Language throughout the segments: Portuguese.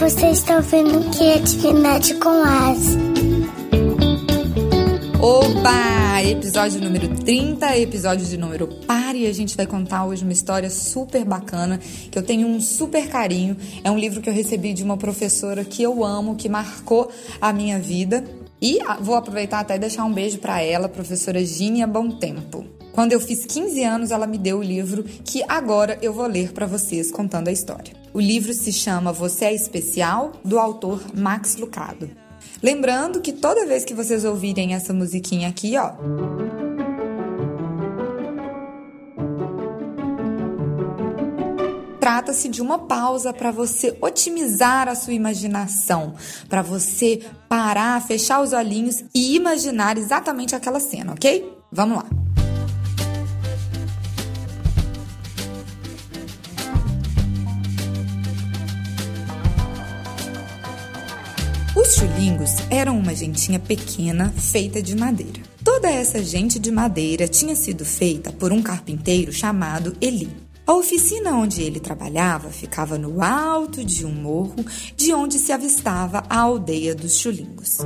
você está ouvindo Criatividade com As. Oba! Episódio número 30, episódio de número par e a gente vai contar hoje uma história super bacana que eu tenho um super carinho. É um livro que eu recebi de uma professora que eu amo, que marcou a minha vida. E vou aproveitar até deixar um beijo para ela, professora Gínia Bom Tempo. Quando eu fiz 15 anos, ela me deu o livro que agora eu vou ler para vocês contando a história. O livro se chama Você é Especial, do autor Max Lucado. Lembrando que toda vez que vocês ouvirem essa musiquinha aqui, ó. Trata-se de uma pausa para você otimizar a sua imaginação, para você parar, fechar os olhinhos e imaginar exatamente aquela cena, ok? Vamos lá. Chulingos eram uma gentinha pequena feita de madeira. Toda essa gente de madeira tinha sido feita por um carpinteiro chamado Eli. A oficina onde ele trabalhava ficava no alto de um morro, de onde se avistava a aldeia dos chulingos.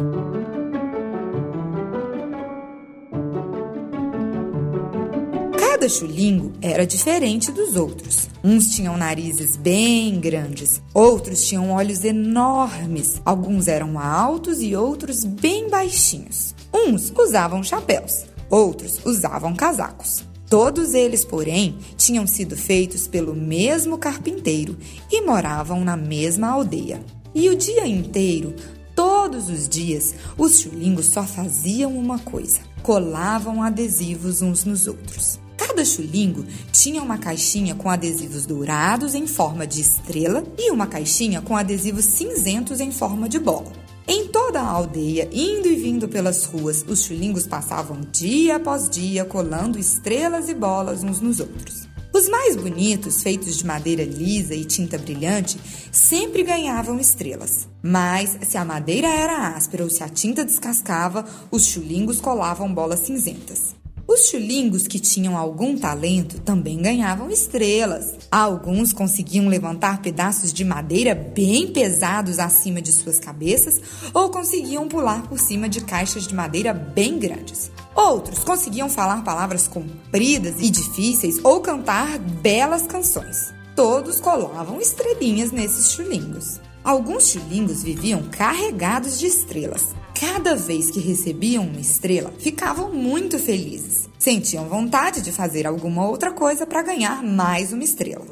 Cada chulingo era diferente dos outros. Uns tinham narizes bem grandes, outros tinham olhos enormes, alguns eram altos e outros bem baixinhos. Uns usavam chapéus, outros usavam casacos. Todos eles, porém, tinham sido feitos pelo mesmo carpinteiro e moravam na mesma aldeia. E o dia inteiro, todos os dias, os chulingos só faziam uma coisa: colavam adesivos uns nos outros. Cada chulingo tinha uma caixinha com adesivos dourados em forma de estrela e uma caixinha com adesivos cinzentos em forma de bola. Em toda a aldeia, indo e vindo pelas ruas, os chulingos passavam dia após dia colando estrelas e bolas uns nos outros. Os mais bonitos, feitos de madeira lisa e tinta brilhante, sempre ganhavam estrelas. Mas se a madeira era áspera ou se a tinta descascava, os chulingos colavam bolas cinzentas. Os chulingos que tinham algum talento também ganhavam estrelas. Alguns conseguiam levantar pedaços de madeira bem pesados acima de suas cabeças ou conseguiam pular por cima de caixas de madeira bem grandes. Outros conseguiam falar palavras compridas e difíceis ou cantar belas canções. Todos colavam estrelinhas nesses chulingos. Alguns chulingos viviam carregados de estrelas. Cada vez que recebiam uma estrela, ficavam muito felizes. Sentiam vontade de fazer alguma outra coisa para ganhar mais uma estrela.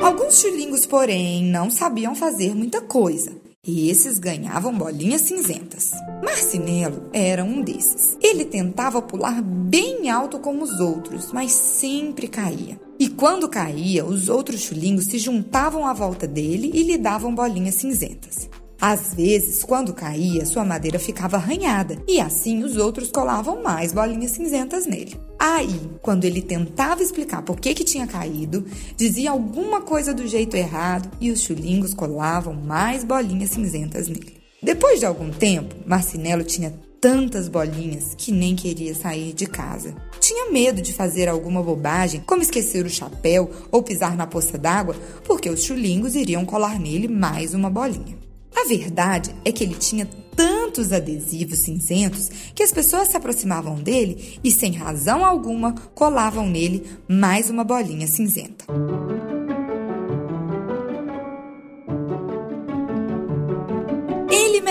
Alguns chulingos, porém, não sabiam fazer muita coisa. E esses ganhavam bolinhas cinzentas. Marcinelo era um desses. Ele tentava pular bem alto como os outros, mas sempre caía. E quando caía, os outros chulingos se juntavam à volta dele e lhe davam bolinhas cinzentas. Às vezes, quando caía, sua madeira ficava arranhada e assim os outros colavam mais bolinhas cinzentas nele. Aí, quando ele tentava explicar por que, que tinha caído, dizia alguma coisa do jeito errado e os chulingos colavam mais bolinhas cinzentas nele. Depois de algum tempo, Marcinelo tinha tantas bolinhas que nem queria sair de casa. Tinha medo de fazer alguma bobagem, como esquecer o chapéu ou pisar na poça d'água, porque os chulingos iriam colar nele mais uma bolinha. A verdade é que ele tinha tantos adesivos cinzentos que as pessoas se aproximavam dele e, sem razão alguma, colavam nele mais uma bolinha cinzenta.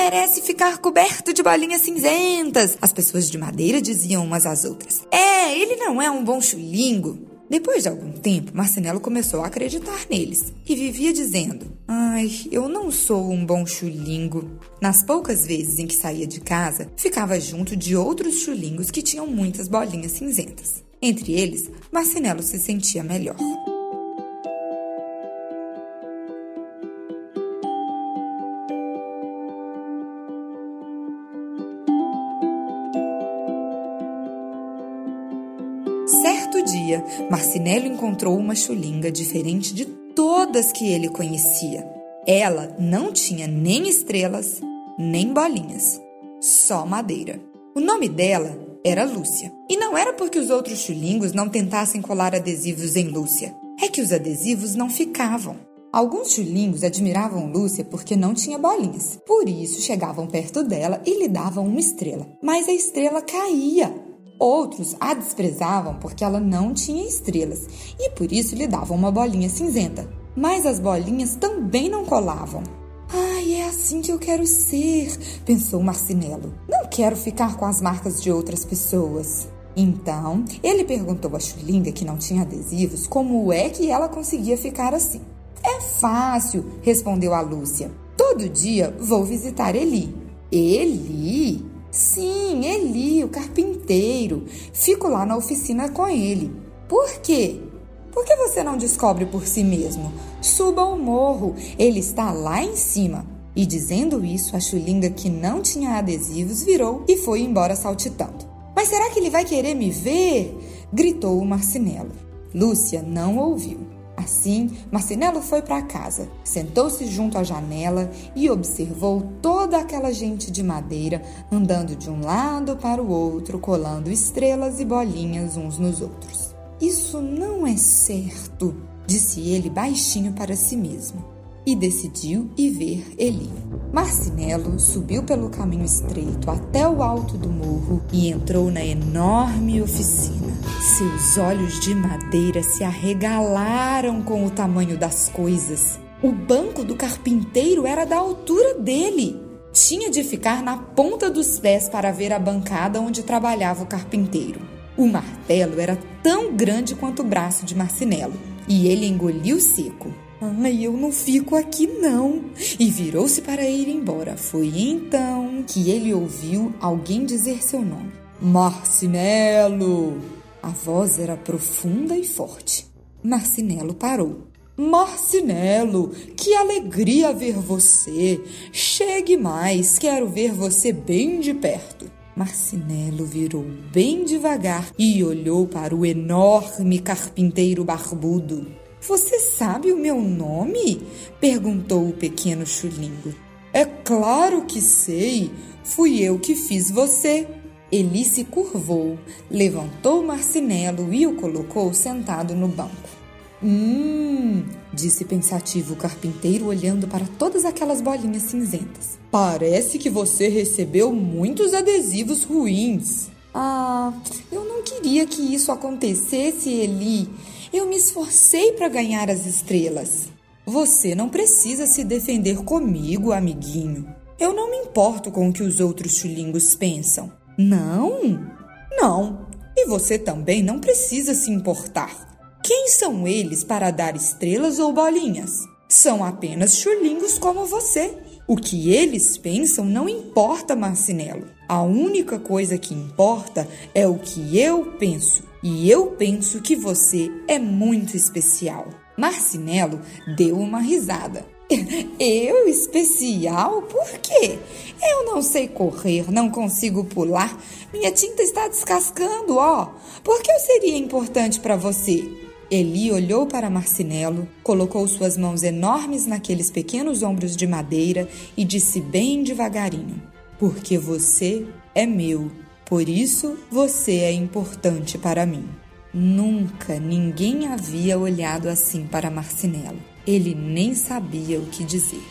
Merece ficar coberto de bolinhas cinzentas. As pessoas de madeira diziam umas às outras. É, ele não é um bom chulingo. Depois de algum tempo, Marcinelo começou a acreditar neles e vivia dizendo: Ai, eu não sou um bom chulingo. Nas poucas vezes em que saía de casa, ficava junto de outros chulingos que tinham muitas bolinhas cinzentas. Entre eles, Marcinelo se sentia melhor. Dia, Marcinelo encontrou uma chulinga diferente de todas que ele conhecia. Ela não tinha nem estrelas, nem bolinhas, só madeira. O nome dela era Lúcia. E não era porque os outros chulingos não tentassem colar adesivos em Lúcia. É que os adesivos não ficavam. Alguns chulingos admiravam Lúcia porque não tinha bolinhas. Por isso chegavam perto dela e lhe davam uma estrela. Mas a estrela caía. Outros a desprezavam porque ela não tinha estrelas e por isso lhe davam uma bolinha cinzenta. Mas as bolinhas também não colavam. Ai, é assim que eu quero ser, pensou Marcinelo. Não quero ficar com as marcas de outras pessoas. Então, ele perguntou a Chulinga, que não tinha adesivos, como é que ela conseguia ficar assim. É fácil, respondeu a Lúcia. Todo dia vou visitar Eli. Eli? Sim, Eli, o carpinteiro. Fico lá na oficina com ele. Por quê? Por que você não descobre por si mesmo? Suba o morro, ele está lá em cima. E dizendo isso, a chulinga que não tinha adesivos virou e foi embora saltitando. Mas será que ele vai querer me ver? gritou o Marcinelo. Lúcia não ouviu. Assim, Marcinelo foi para casa, sentou-se junto à janela e observou toda aquela gente de madeira andando de um lado para o outro, colando estrelas e bolinhas uns nos outros. Isso não é certo, disse ele baixinho para si mesmo. E decidiu ir ver Eli. Marcinelo subiu pelo caminho estreito até o alto do morro e entrou na enorme oficina. Seus olhos de madeira se arregalaram com o tamanho das coisas. O banco do carpinteiro era da altura dele. Tinha de ficar na ponta dos pés para ver a bancada onde trabalhava o carpinteiro. O martelo era tão grande quanto o braço de Marcinelo e ele engoliu seco. Ai, eu não fico aqui não. E virou-se para ir embora. Foi então que ele ouviu alguém dizer seu nome: Marcinelo! A voz era profunda e forte. Marcinelo parou. Marcinelo, que alegria ver você! Chegue mais, quero ver você bem de perto. Marcinelo virou bem devagar e olhou para o enorme carpinteiro barbudo. Você sabe o meu nome? perguntou o pequeno chulingo. É claro que sei. Fui eu que fiz você. Eli se curvou, levantou Marcinelo e o colocou sentado no banco. Hum, disse pensativo o carpinteiro olhando para todas aquelas bolinhas cinzentas. Parece que você recebeu muitos adesivos ruins. Ah, eu não queria que isso acontecesse, Eli. Eu me esforcei para ganhar as estrelas. Você não precisa se defender comigo, amiguinho. Eu não me importo com o que os outros chulingos pensam. Não? Não. E você também não precisa se importar. Quem são eles para dar estrelas ou bolinhas? São apenas chulingos como você. O que eles pensam não importa, Marcinelo. A única coisa que importa é o que eu penso. E eu penso que você é muito especial. Marcinelo deu uma risada. Eu especial? Por quê? Não sei correr, não consigo pular. Minha tinta está descascando, ó. Por que eu seria importante para você? Eli olhou para Marcinelo, colocou suas mãos enormes naqueles pequenos ombros de madeira e disse bem devagarinho: Porque você é meu, por isso você é importante para mim. Nunca ninguém havia olhado assim para Marcinelo. Ele nem sabia o que dizer.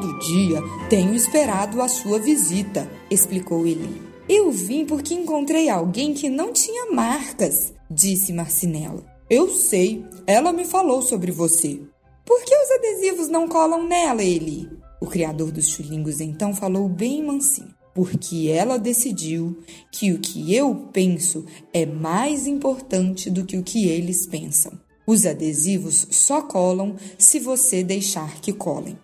Todo dia tenho esperado a sua visita, explicou ele. Eu vim porque encontrei alguém que não tinha marcas, disse Marcinelo. Eu sei, ela me falou sobre você. Por que os adesivos não colam nela, Eli? O criador dos chulingos então falou bem mansinho. Porque ela decidiu que o que eu penso é mais importante do que o que eles pensam. Os adesivos só colam se você deixar que colem.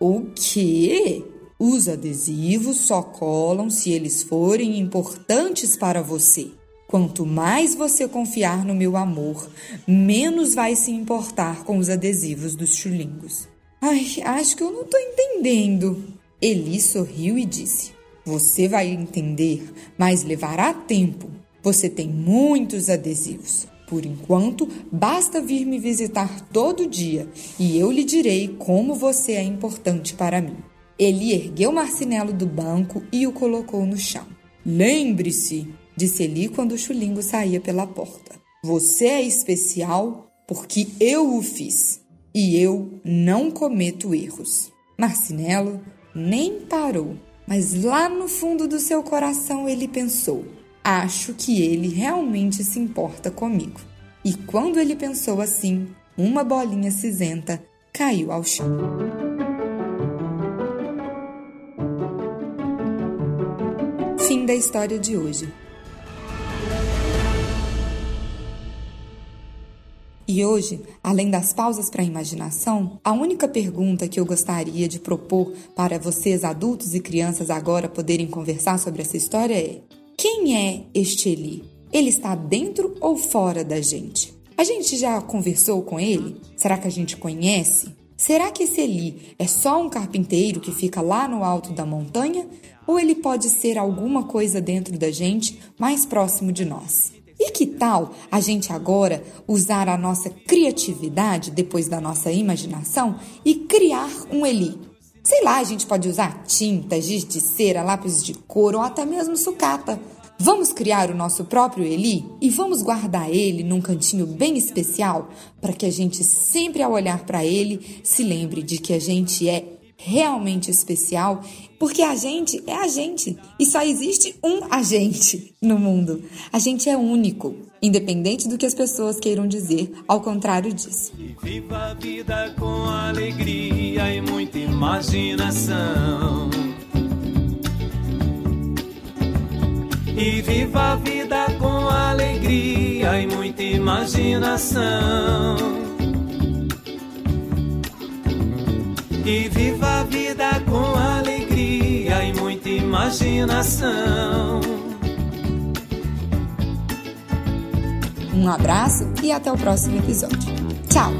O quê? Os adesivos só colam se eles forem importantes para você. Quanto mais você confiar no meu amor, menos vai se importar com os adesivos dos chulingos. Ai, acho que eu não tô entendendo. Eli sorriu e disse: Você vai entender, mas levará tempo. Você tem muitos adesivos. Por enquanto, basta vir me visitar todo dia e eu lhe direi como você é importante para mim. Ele ergueu Marcinelo do banco e o colocou no chão. Lembre-se, disse Eli quando o chulingo saía pela porta. Você é especial porque eu o fiz e eu não cometo erros. Marcinelo nem parou, mas lá no fundo do seu coração ele pensou: acho que ele realmente se importa comigo. E quando ele pensou assim, uma bolinha cinzenta caiu ao chão. Fim da história de hoje. E hoje, além das pausas para a imaginação, a única pergunta que eu gostaria de propor para vocês, adultos e crianças, agora poderem conversar sobre essa história é: quem é este Eli? Ele está dentro ou fora da gente? A gente já conversou com ele? Será que a gente conhece? Será que esse Eli é só um carpinteiro que fica lá no alto da montanha? Ou ele pode ser alguma coisa dentro da gente, mais próximo de nós? E que tal a gente agora usar a nossa criatividade depois da nossa imaginação e criar um Eli? Sei lá, a gente pode usar tinta, giz de cera, lápis de cor ou até mesmo sucata. Vamos criar o nosso próprio Eli e vamos guardar ele num cantinho bem especial para que a gente sempre ao olhar para ele se lembre de que a gente é realmente especial, porque a gente é a gente e só existe um agente no mundo. A gente é único, independente do que as pessoas queiram dizer, ao contrário disso. E viva a vida com alegria e muita imaginação. E viva a vida com alegria e muita imaginação. E viva a vida com alegria e muita imaginação. Um abraço e até o próximo episódio. Tchau!